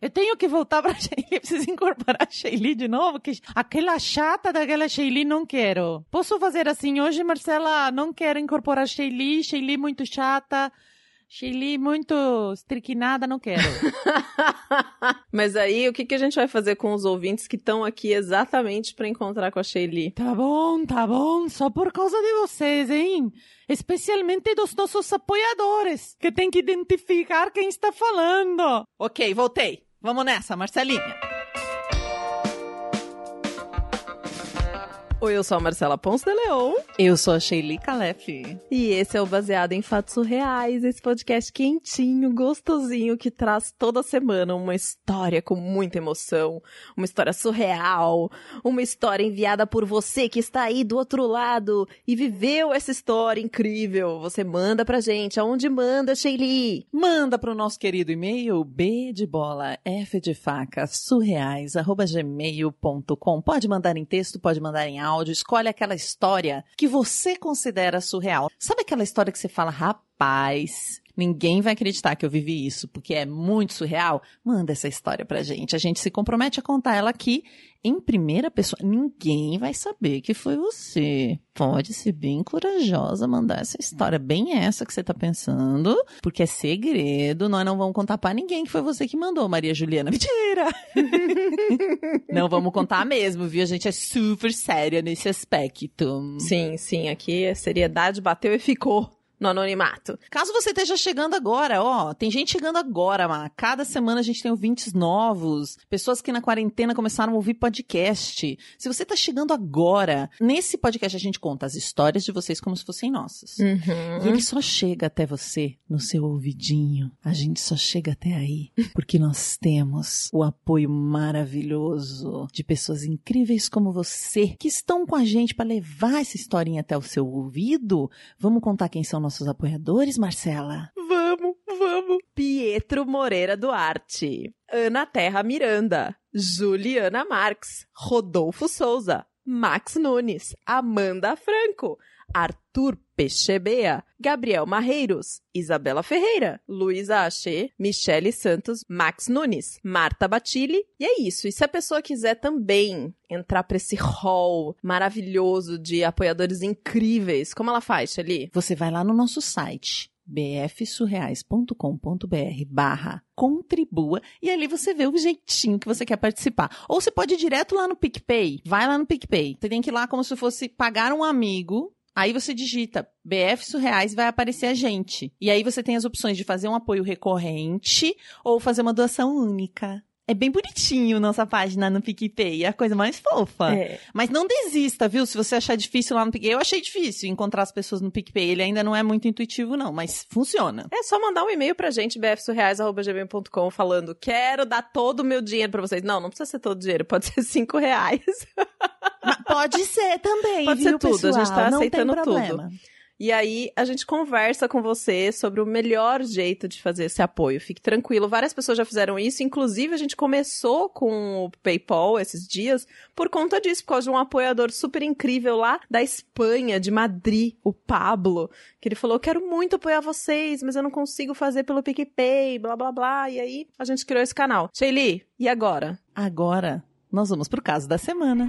Eu tenho que voltar pra Sheili, preciso incorporar a Sheili de novo, que aquela chata daquela Sheili não quero. Posso fazer assim hoje, Marcela? Não quero incorporar a Sheili, Sheili muito chata. Sheili muito estriquinada, não quero. Mas aí, o que, que a gente vai fazer com os ouvintes que estão aqui exatamente para encontrar com a Sheili? Tá bom, tá bom, só por causa de vocês, hein? Especialmente dos nossos apoiadores, que tem que identificar quem está falando. Ok, voltei. Vamos nessa, Marcelinha. Oi, eu sou a Marcela Ponce de Leon. Eu sou a Sheili Calef. E esse é o Baseado em Fatos Surreais, esse podcast quentinho, gostosinho, que traz toda semana uma história com muita emoção, uma história surreal, uma história enviada por você que está aí do outro lado e viveu essa história incrível. Você manda pra gente. Aonde manda, Sheili? Manda pro nosso querido e-mail b de bola, f de faca, surreais, arroba gmail.com. Pode mandar em texto, pode mandar em áudio áudio, escolhe aquela história que você considera surreal. Sabe aquela história que você fala, rapaz, ninguém vai acreditar que eu vivi isso, porque é muito surreal? Manda essa história pra gente. A gente se compromete a contar ela aqui em primeira pessoa. Ninguém vai saber que foi você. Pode ser bem corajosa mandar essa história, bem essa que você tá pensando, porque é segredo, nós não vamos contar para ninguém que foi você que mandou, Maria Juliana. Mentira! não vamos contar mesmo, viu? A gente é super séria nesse aspecto. Sim, sim, aqui a seriedade bateu e ficou no anonimato. Caso você esteja chegando agora, ó, tem gente chegando agora, Má. Cada semana a gente tem ouvintes novos, pessoas que na quarentena começaram a ouvir podcast. Se você está chegando agora, nesse podcast a gente conta as histórias de vocês como se fossem nossas. Uhum. E ele só chega até você no seu ouvidinho. A gente só chega até aí porque nós temos o apoio maravilhoso de pessoas incríveis como você que estão com a gente para levar essa historinha até o seu ouvido. Vamos contar quem são nossos apoiadores, Marcela? Vamos, vamos. Pietro Moreira Duarte, Ana Terra Miranda, Juliana Marques, Rodolfo Souza, Max Nunes, Amanda Franco, Arthur Pechebea, Gabriel Marreiros, Isabela Ferreira, Luísa Achê, Michele Santos, Max Nunes, Marta Batilli. E é isso. E se a pessoa quiser também entrar para esse hall maravilhoso de apoiadores incríveis, como ela faz, ali? Você vai lá no nosso site bfsurreais.com.br barra contribua e ali você vê o jeitinho que você quer participar. Ou você pode ir direto lá no PicPay. Vai lá no PicPay. Você tem que ir lá como se fosse pagar um amigo Aí você digita BF Surreais vai aparecer a gente. E aí você tem as opções de fazer um apoio recorrente ou fazer uma doação única. É bem bonitinho nossa página no PicPay, é a coisa mais fofa. É. Mas não desista, viu? Se você achar difícil lá no PicPay. Eu achei difícil encontrar as pessoas no PicPay. Ele ainda não é muito intuitivo, não, mas funciona. É só mandar um e-mail pra gente, bfsurreais.gmail.com, falando: quero dar todo o meu dinheiro pra vocês. Não, não precisa ser todo o dinheiro, pode ser cinco reais. Pode ser também, Pode viu, ser tudo, pessoal? a gente tá não aceitando tudo. E aí a gente conversa com você sobre o melhor jeito de fazer esse apoio. Fique tranquilo, várias pessoas já fizeram isso, inclusive a gente começou com o PayPal esses dias por conta disso, por causa de um apoiador super incrível lá da Espanha, de Madrid, o Pablo, que ele falou: "Quero muito apoiar vocês, mas eu não consigo fazer pelo PicPay, blá blá blá". E aí a gente criou esse canal. Sheili, e agora? Agora, nós vamos pro caso da semana.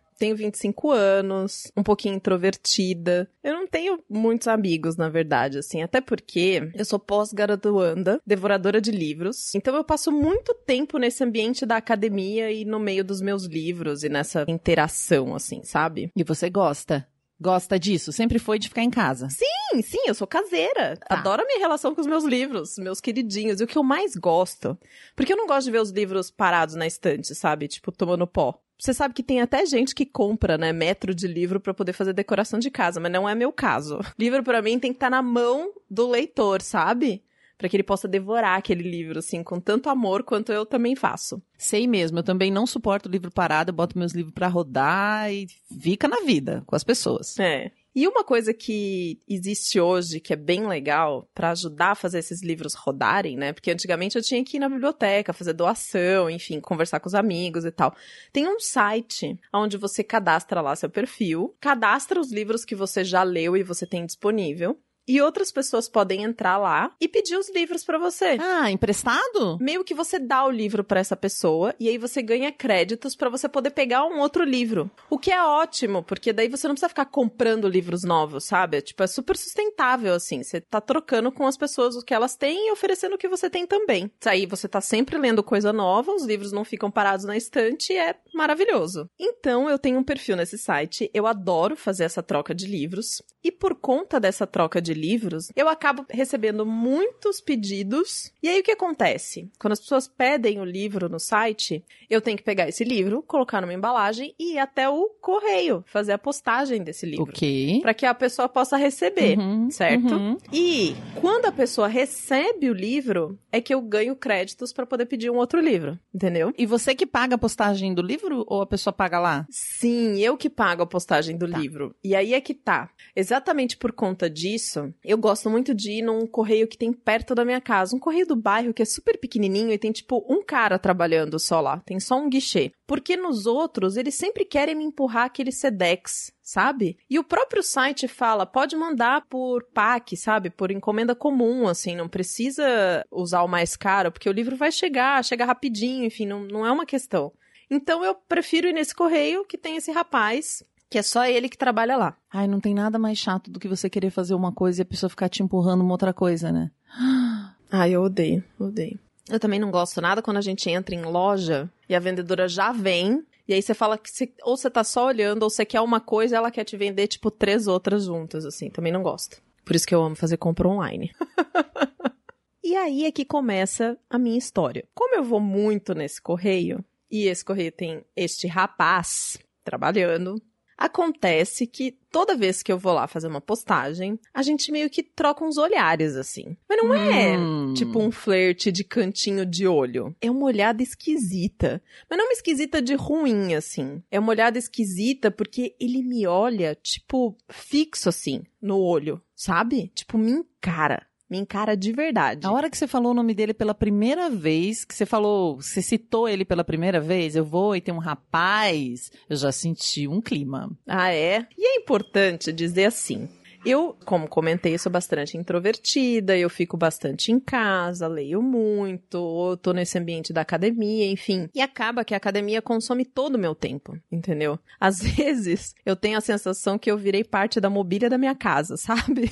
Tenho 25 anos, um pouquinho introvertida. Eu não tenho muitos amigos, na verdade, assim, até porque eu sou pós-graduanda, devoradora de livros. Então eu passo muito tempo nesse ambiente da academia e no meio dos meus livros e nessa interação, assim, sabe? E você gosta? Gosta disso? Sempre foi de ficar em casa. Sim, sim, eu sou caseira. Tá. Adoro a minha relação com os meus livros, meus queridinhos. E o que eu mais gosto. Porque eu não gosto de ver os livros parados na estante, sabe? Tipo, tomando pó. Você sabe que tem até gente que compra, né, metro de livro pra poder fazer decoração de casa, mas não é meu caso. Livro pra mim tem que estar na mão do leitor, sabe? Pra que ele possa devorar aquele livro, assim, com tanto amor quanto eu também faço. Sei mesmo, eu também não suporto livro parado, eu boto meus livros pra rodar e fica na vida com as pessoas. É. E uma coisa que existe hoje que é bem legal pra ajudar a fazer esses livros rodarem, né? Porque antigamente eu tinha que ir na biblioteca, fazer doação, enfim, conversar com os amigos e tal. Tem um site onde você cadastra lá seu perfil, cadastra os livros que você já leu e você tem disponível. E outras pessoas podem entrar lá e pedir os livros pra você. Ah, emprestado? Meio que você dá o livro pra essa pessoa e aí você ganha créditos pra você poder pegar um outro livro. O que é ótimo, porque daí você não precisa ficar comprando livros novos, sabe? Tipo, é super sustentável assim. Você tá trocando com as pessoas o que elas têm e oferecendo o que você tem também. Aí você tá sempre lendo coisa nova, os livros não ficam parados na estante e é maravilhoso. Então, eu tenho um perfil nesse site, eu adoro fazer essa troca de livros e por conta dessa troca de livros, eu acabo recebendo muitos pedidos. E aí o que acontece? Quando as pessoas pedem o livro no site, eu tenho que pegar esse livro, colocar numa embalagem e ir até o correio fazer a postagem desse livro. Ok. Para que a pessoa possa receber, Uhum, certo? uhum. E quando a pessoa recebe o livro, é que eu ganho créditos para poder pedir um outro livro, entendeu? E você que paga a postagem do livro ou a pessoa paga lá? Sim, eu que pago a postagem do livro. E aí é que tá. Exatamente por conta disso, eu gosto muito de ir num correio que tem perto da minha casa. Um correio do bairro que é super pequenininho e tem, tipo, um cara trabalhando só lá. Tem só um guichê. Porque nos outros, eles sempre querem me empurrar aquele Sedex. Sabe? E o próprio site fala, pode mandar por PAC, sabe? Por encomenda comum, assim, não precisa usar o mais caro, porque o livro vai chegar, chega rapidinho, enfim, não, não é uma questão. Então eu prefiro ir nesse correio que tem esse rapaz, que é só ele que trabalha lá. Ai, não tem nada mais chato do que você querer fazer uma coisa e a pessoa ficar te empurrando uma outra coisa, né? Ah, eu odeio, odeio. Eu também não gosto nada quando a gente entra em loja e a vendedora já vem. E aí você fala que você, ou você tá só olhando, ou você quer uma coisa e ela quer te vender, tipo, três outras juntas, assim. Também não gosto. Por isso que eu amo fazer compra online. e aí é que começa a minha história. Como eu vou muito nesse correio, e esse correio tem este rapaz trabalhando, acontece que toda vez que eu vou lá fazer uma postagem, a gente meio que troca uns olhares, assim. Mas não é Hum. tipo um flerte de cantinho de olho. É uma olhada esquisita. Mas não uma esquisita de ruim, assim. É uma olhada esquisita porque ele me olha, tipo, fixo, assim, no olho, sabe? Tipo, me encara. Me encara de verdade. A hora que você falou o nome dele pela primeira vez, que você falou, você citou ele pela primeira vez, eu vou e tem um rapaz, eu já senti um clima. Ah, é? E é importante dizer assim. Eu, como comentei, sou bastante introvertida, eu fico bastante em casa, leio muito, tô nesse ambiente da academia, enfim. E acaba que a academia consome todo o meu tempo, entendeu? Às vezes, eu tenho a sensação que eu virei parte da mobília da minha casa, sabe?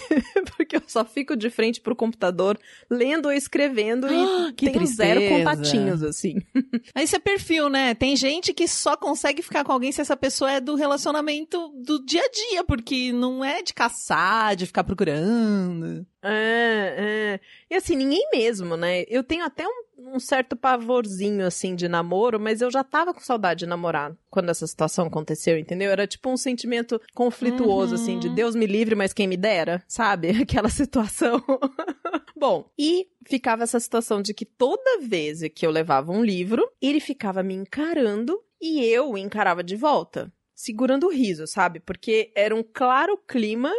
Porque eu só fico de frente pro computador, lendo ou escrevendo e que tenho zero tristeza. contatinhos, assim. Isso é perfil, né? Tem gente que só consegue ficar com alguém se essa pessoa é do relacionamento do dia a dia, porque não é de caçar, de ficar procurando. É, é. E assim, ninguém mesmo, né? Eu tenho até um, um certo pavorzinho, assim, de namoro, mas eu já tava com saudade de namorar quando essa situação aconteceu, entendeu? Era tipo um sentimento conflituoso, Uhum. assim, de Deus me livre, mas quem me dera, sabe? Aquela situação. Bom, e ficava essa situação de que toda vez que eu levava um livro, ele ficava me encarando e eu o encarava de volta. Segurando o riso, sabe? Porque era um claro clima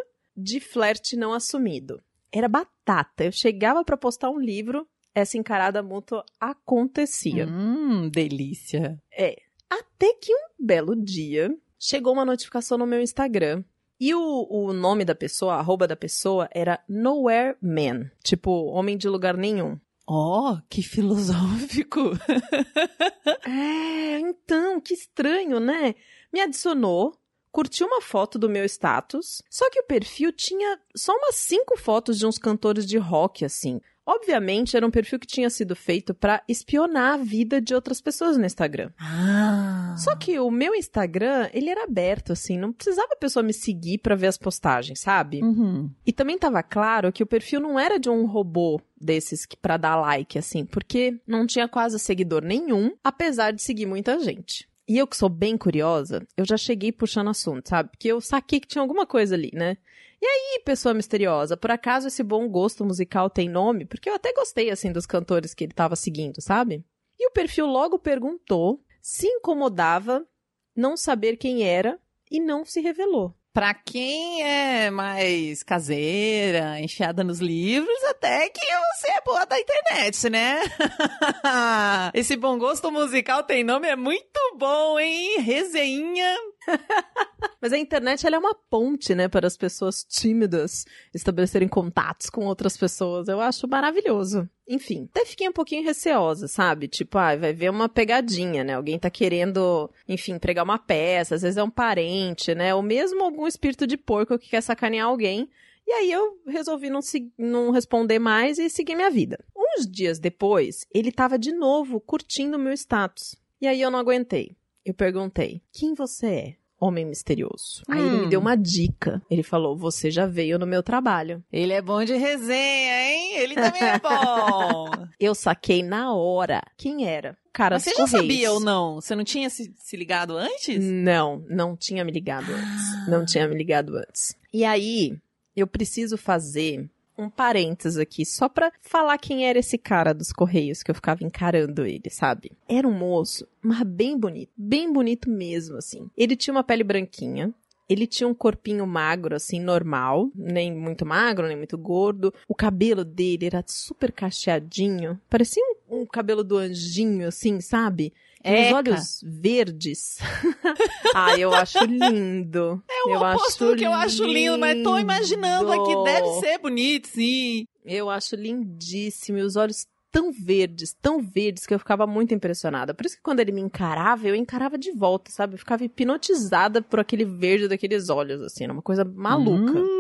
de flerte não assumido. Era batata. Eu chegava pra postar um livro, essa encarada mútua acontecia. Hum, delícia. Até que um belo dia chegou uma notificação no meu Instagram. E o, o nome da pessoa, a arroba da pessoa, era Nowhere Man. Tipo, homem de lugar nenhum. Ó, que filosófico. É, então, que estranho, né? Me adicionou, curtiu uma foto do meu status, só que o perfil tinha só umas cinco fotos de uns cantores de rock, assim. Obviamente, era um perfil que tinha sido feito pra espionar a vida de outras pessoas no Instagram. Ah. Só que o meu Instagram, ele era aberto, assim, não precisava a pessoa me seguir pra ver as postagens, sabe? Uhum. E também tava claro que o perfil não era de um robô desses que para dar like assim, porque não tinha quase seguidor nenhum, apesar de seguir muita gente. E eu que sou bem curiosa, eu já cheguei puxando assunto, sabe? Porque eu saquei que tinha alguma coisa ali, né? E aí, pessoa misteriosa, por acaso esse bom gosto musical tem nome? Porque eu até gostei, assim, dos cantores que ele tava seguindo, sabe? E o perfil logo perguntou se incomodava não saber quem era e não se revelou. Pra quem é mais caseira, enfiada nos livros, até que você é boa da internet, né? Esse bom gosto musical tem nome, é muito bom, hein? Resenha. Mas a internet ela é uma ponte, né, para as pessoas tímidas estabelecerem contatos com outras pessoas. Eu acho maravilhoso. Enfim, até fiquei um pouquinho receosa, sabe? Tipo, ah, vai ver uma pegadinha, né? Alguém tá querendo, enfim, pregar uma peça, às vezes é um parente, né? Ou mesmo algum espírito de porco que quer sacanear alguém. E aí eu resolvi não, não responder mais e seguir minha vida. Uns dias depois, ele tava de novo curtindo o meu status. E aí eu não aguentei. Eu perguntei: Quem você é? Homem misterioso. Aí ele me deu uma dica. Ele falou: Você já veio no meu trabalho. Ele é bom de resenha, hein? Ele também é bom. Eu saquei na hora quem era. Cara, Mas você já sabia ou não? Você não tinha se, se ligado antes? Não, não tinha me ligado antes. Não tinha me ligado antes. E aí, eu preciso fazer um parênteses aqui, só pra falar quem era esse cara dos Correios, que eu ficava encarando ele, sabe? Era um moço, mas bem bonito, bem bonito mesmo, assim. Ele tinha uma pele branquinha, ele tinha um corpinho magro, assim, normal, nem muito magro, nem muito gordo. O cabelo dele era super cacheadinho, parecia um, um cabelo do anjinho, assim, sabe? E os olhos verdes. ah, eu acho lindo. É o eu oposto do que eu acho lindo, mas tô imaginando aqui, deve ser bonito, sim. Eu acho lindíssimo. E os olhos tão verdes, tão verdes, que eu ficava muito impressionada. Por isso que quando ele me encarava, eu encarava de volta, sabe? Eu ficava hipnotizada por aquele verde daqueles olhos, assim. Era uma coisa maluca. Hum.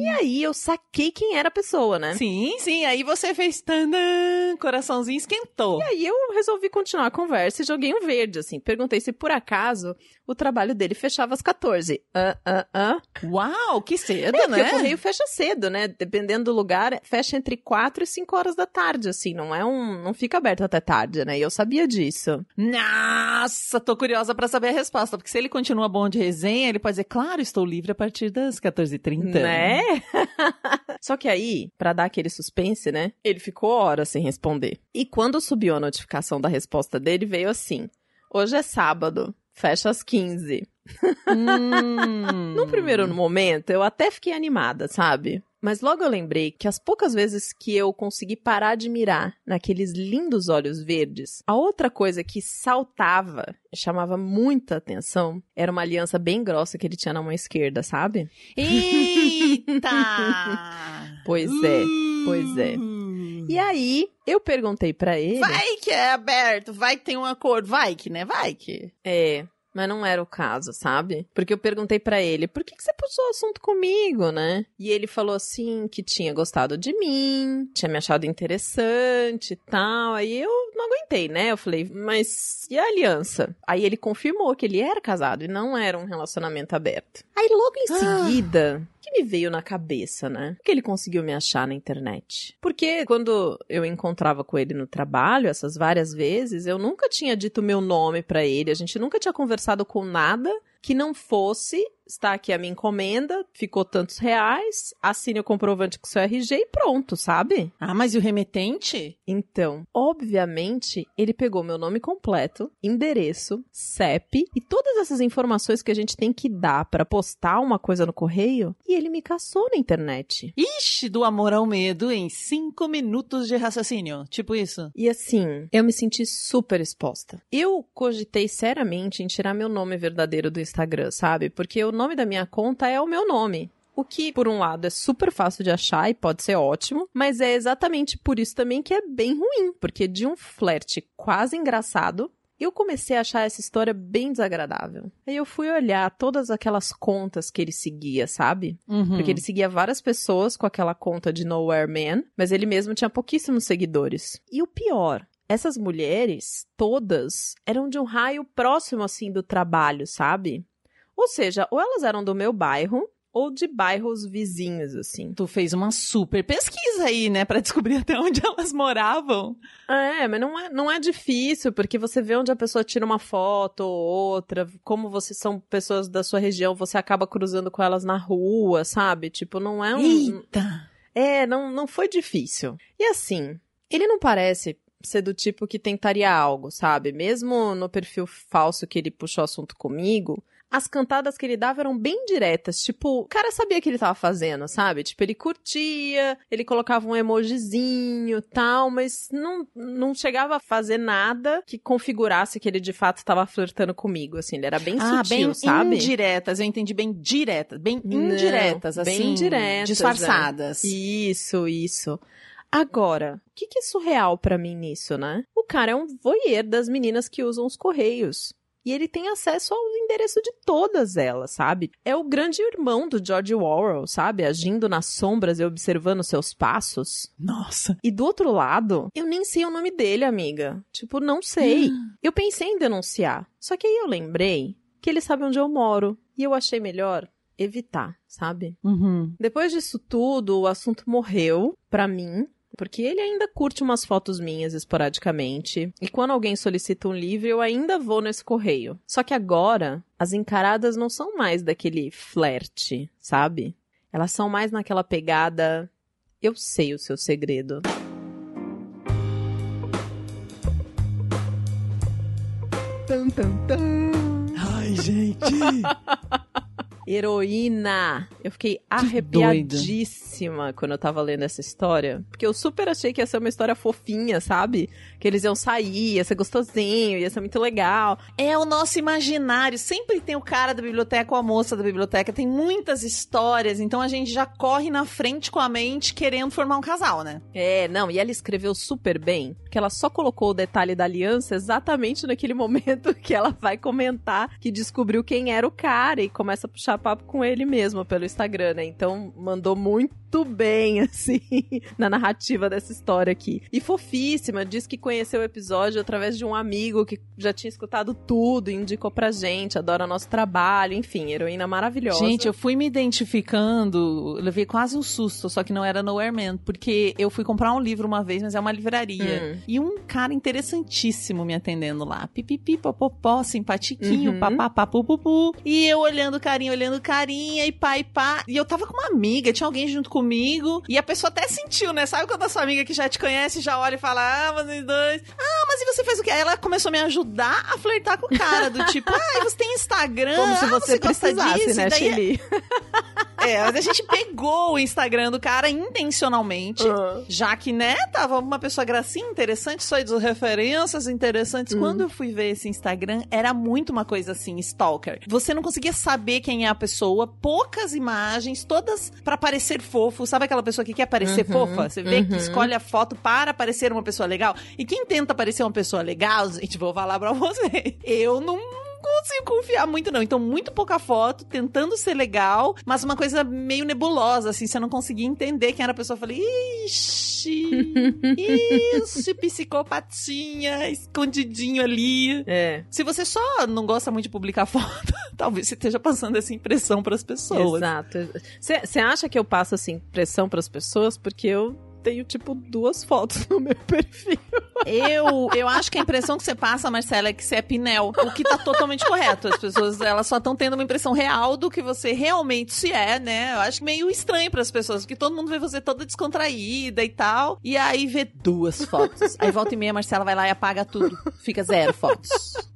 E aí eu saquei quem era a pessoa, né? Sim, sim. Aí você fez tandan, coraçãozinho esquentou. E aí eu resolvi continuar a conversa e joguei um verde, assim. Perguntei se por acaso o trabalho dele fechava às 14. Ah, ah, ah. Uau, que cedo, É, né? porque o correio fecha cedo, né? Dependendo do lugar, fecha entre 4 e 5 horas da tarde, assim. Não é um. Não fica aberto até tarde, né? E eu sabia disso. Nossa, tô curiosa pra saber a resposta. Porque se ele continua bom de resenha, ele pode dizer, claro, estou livre a partir das 14h30. Né? Só que aí, pra dar aquele suspense, né? Ele ficou horas sem responder. E quando subiu a notificação da resposta dele, veio assim: Hoje é sábado, fecha às 15. Hum. No primeiro momento, eu até fiquei animada, sabe? Mas logo eu lembrei que as poucas vezes que eu consegui parar de mirar naqueles lindos olhos verdes, a outra coisa que saltava chamava muita atenção era uma aliança bem grossa que ele tinha na mão esquerda, sabe? Eita! Pois é, pois é. E aí, eu perguntei pra ele. Vai que é aberto, vai que tem um acordo, vai que, né? Vai que. É, mas não era o caso, sabe? Porque eu perguntei pra ele, por que, que você puxou o assunto comigo, né? E ele falou assim que tinha gostado de mim, tinha me achado interessante e tal. Aí eu não aguentei, né? Eu falei, mas e a aliança? Aí ele confirmou que ele era casado e não era um relacionamento aberto. Aí logo em Ah. seguida, que me veio na cabeça, né? Que ele conseguiu me achar na internet. Porque quando eu encontrava com ele no trabalho, essas várias vezes, eu nunca tinha dito meu nome pra ele, a gente nunca tinha conversado com nada que não fosse está aqui a minha encomenda, ficou tantos reais, assine o comprovante com seu RG e pronto, sabe? Ah, mas e o remetente? Então, obviamente, ele pegou meu nome completo, endereço, CEP e todas essas informações que a gente tem que dar pra postar uma coisa no correio e ele me caçou na internet. Ixi, do amor ao medo em cinco minutos de raciocínio. Tipo isso. E assim, eu me senti super exposta. Eu cogitei seriamente em tirar meu nome verdadeiro do Instagram, sabe? Porque o nome da minha conta é o meu nome. O que, por um lado, é super fácil de achar e pode ser ótimo, mas é exatamente por isso também que é bem ruim, porque de um flerte quase engraçado, eu comecei a achar essa história bem desagradável. Aí eu fui olhar todas aquelas contas que ele seguia, sabe? Uhum. Porque ele seguia várias pessoas com aquela conta de Nowhere Man, mas ele mesmo tinha pouquíssimos seguidores. E o pior, essas mulheres, todas, eram de um raio próximo assim do trabalho, sabe? Ou seja, ou elas eram do meu bairro, ou de bairros vizinhos, assim. Tu fez uma super pesquisa aí, né, pra descobrir até onde elas moravam. É, mas não é, não é difícil, porque você vê onde a pessoa tira uma foto ou outra, como vocês são pessoas da sua região, você acaba cruzando com elas na rua, sabe? Tipo, não é um. Eita! É, não, não foi difícil. E assim, ele não parece ser do tipo que tentaria algo, sabe? Mesmo no perfil falso que ele puxou assunto comigo, as cantadas que ele dava eram bem diretas. Tipo, o cara sabia o que ele tava fazendo, sabe? Tipo, ele curtia, ele colocava um emojizinho tal, mas não, não chegava a fazer nada que configurasse que ele de fato estava flertando comigo, assim. Ele era bem ah, sutil, bem sabe? indiretas, eu entendi bem diretas, bem Não, indiretas, assim. bem diretas, Disfarçadas. Isso, isso. Agora, o que, que é surreal pra mim nisso, né? O cara é um voyeur das meninas que usam os correios. E ele tem acesso ao endereço de todas elas, sabe? É o grande irmão do George Orwell, sabe? Agindo nas sombras e observando seus passos. Nossa. E do outro lado, eu nem sei o nome dele, amiga. Tipo, não sei. Eu pensei em denunciar. Só que aí eu lembrei que ele sabe onde eu moro. E eu achei melhor evitar, sabe? Uhum. Depois disso tudo, o assunto morreu pra mim. Porque ele ainda curte umas fotos minhas esporadicamente. E quando alguém solicita um livro, eu ainda vou nesse correio. Só que agora, as encaradas não são mais daquele flerte, sabe? Elas são mais naquela pegada. Eu sei o seu segredo. Tan, tan, tan. Ai, gente. Heroína! Eu fiquei arrepiadíssima quando eu tava lendo essa história. Porque eu super achei que ia ser uma história fofinha, sabe? Que eles iam sair, ia ser gostosinho, ia ser muito legal. É o nosso imaginário. Sempre tem o cara da biblioteca ou a moça da biblioteca. Tem muitas histórias, então a gente já corre na frente com a mente querendo formar um casal, né? É, não, e ela escreveu super bem, porque ela só colocou o detalhe da aliança exatamente naquele momento que ela vai comentar que descobriu quem era o cara e começa a puxar papo com ele mesmo pelo Instagram, né? Então mandou muito bem, assim, na narrativa dessa história aqui. E fofíssima, diz que conheceu o episódio através de um amigo que já tinha escutado tudo, indicou pra gente, adora nosso trabalho, enfim, heroína maravilhosa. Gente, eu fui me identificando, levei quase um susto, só que não era Nowhere Man, porque eu fui comprar um livro uma vez, mas é uma livraria. Hum. E um cara interessantíssimo me atendendo lá. Pipipi, popopó, simpatiquinho, Uhum. papapá, pupupu. E eu olhando carinha, olhando carinha, e pá, e pá. E eu tava com uma amiga, tinha alguém junto comigo. E a pessoa até sentiu, né? Sabe quando a sua amiga que já te conhece já olha e fala, ah, vocês dois. Ah, mas e você fez o quê? Aí ela começou a me ajudar a flertar com o cara, do tipo, ah, você tem Instagram. Como se ah, você, gosta disso? né, daí Chili? é, mas a gente pegou o Instagram do cara intencionalmente. Ah. Já que, né, tava uma pessoa gracinha, interessante, só de referências interessantes. Hum. Quando eu fui ver esse Instagram, era muito uma coisa assim, stalker. Você não conseguia saber quem é a pessoa, poucas imagens, todas pra parecer fofo. Sabe aquela pessoa que quer parecer Uhum, fofa? Você vê que uhum. escolhe a foto para parecer uma pessoa legal. E quem tenta parecer uma pessoa legal, gente, vou falar pra você. Eu não consigo confiar muito, não. Então, muito pouca foto, tentando ser legal, mas uma coisa meio nebulosa, assim, você não conseguia entender quem era a pessoa. Eu falei, ixi, ixi, psicopatinha, escondidinho ali. É. Se você só não gosta muito de publicar foto, talvez você esteja passando essa impressão pras pessoas. Exato. Você acha que eu passo assim pressão pras pessoas porque eu tenho tipo duas fotos no meu perfil? Eu, eu acho que a impressão que você passa, Marcela, é que você é pinel, o que tá totalmente correto. As pessoas, elas só estão tendo uma impressão real do que você realmente se é, né? Eu acho meio estranho pras pessoas, porque todo mundo vê você toda descontraída e tal, e aí vê duas fotos. Aí volta e meia, a Marcela vai lá e apaga tudo. Fica zero fotos.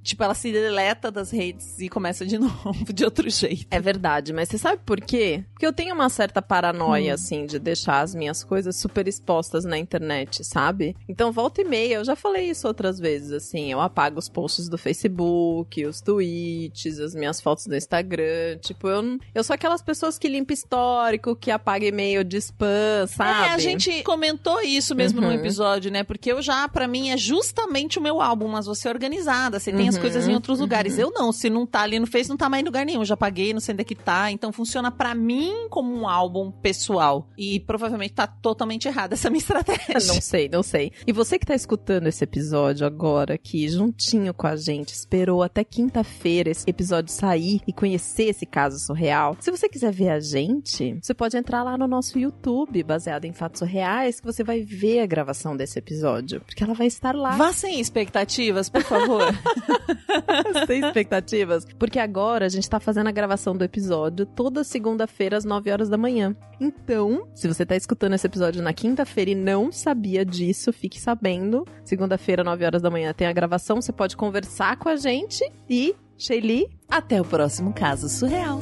Tipo, ela se deleta das redes e começa de novo, de outro jeito. É verdade, mas você sabe por quê? Porque eu tenho uma certa paranoia, Hum. assim, de deixar as minhas coisas super expostas na internet, sabe? Então, volta e meia, eu já falei isso outras vezes, assim, eu apago os posts do Facebook, os tweets, as minhas fotos do Instagram, tipo, eu, eu sou aquelas pessoas que limpa histórico, que apaga e-mail de spam, sabe? É, a gente comentou isso mesmo Uhum. no episódio, né? Porque eu já, pra mim, é justamente o meu álbum, mas você é organizada, você tem as as coisas em outros lugares. Eu não, se não tá ali no Face, não tá mais em lugar nenhum. Já paguei, não sei onde é que tá. Então funciona pra mim como um álbum pessoal. E provavelmente tá totalmente errada essa minha estratégia. Não sei, não sei. E você que tá escutando esse episódio agora, aqui, juntinho com a gente, esperou até quinta-feira esse episódio sair e conhecer esse caso surreal. Se você quiser ver a gente, você pode entrar lá no nosso YouTube, baseado em fatos reais, que você vai ver a gravação desse episódio. Porque ela vai estar lá. Vá sem expectativas, por favor. sem expectativas. Porque agora a gente tá fazendo a gravação do episódio toda segunda-feira às 9 horas da manhã. Então, se você tá escutando esse episódio na quinta-feira e não sabia disso, fique sabendo. Segunda-feira, 9 horas da manhã, tem a gravação. Você pode conversar com a gente e, Shelly, Até o próximo caso surreal.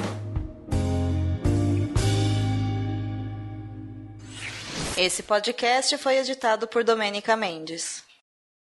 Esse podcast foi editado por Domênica Mendes.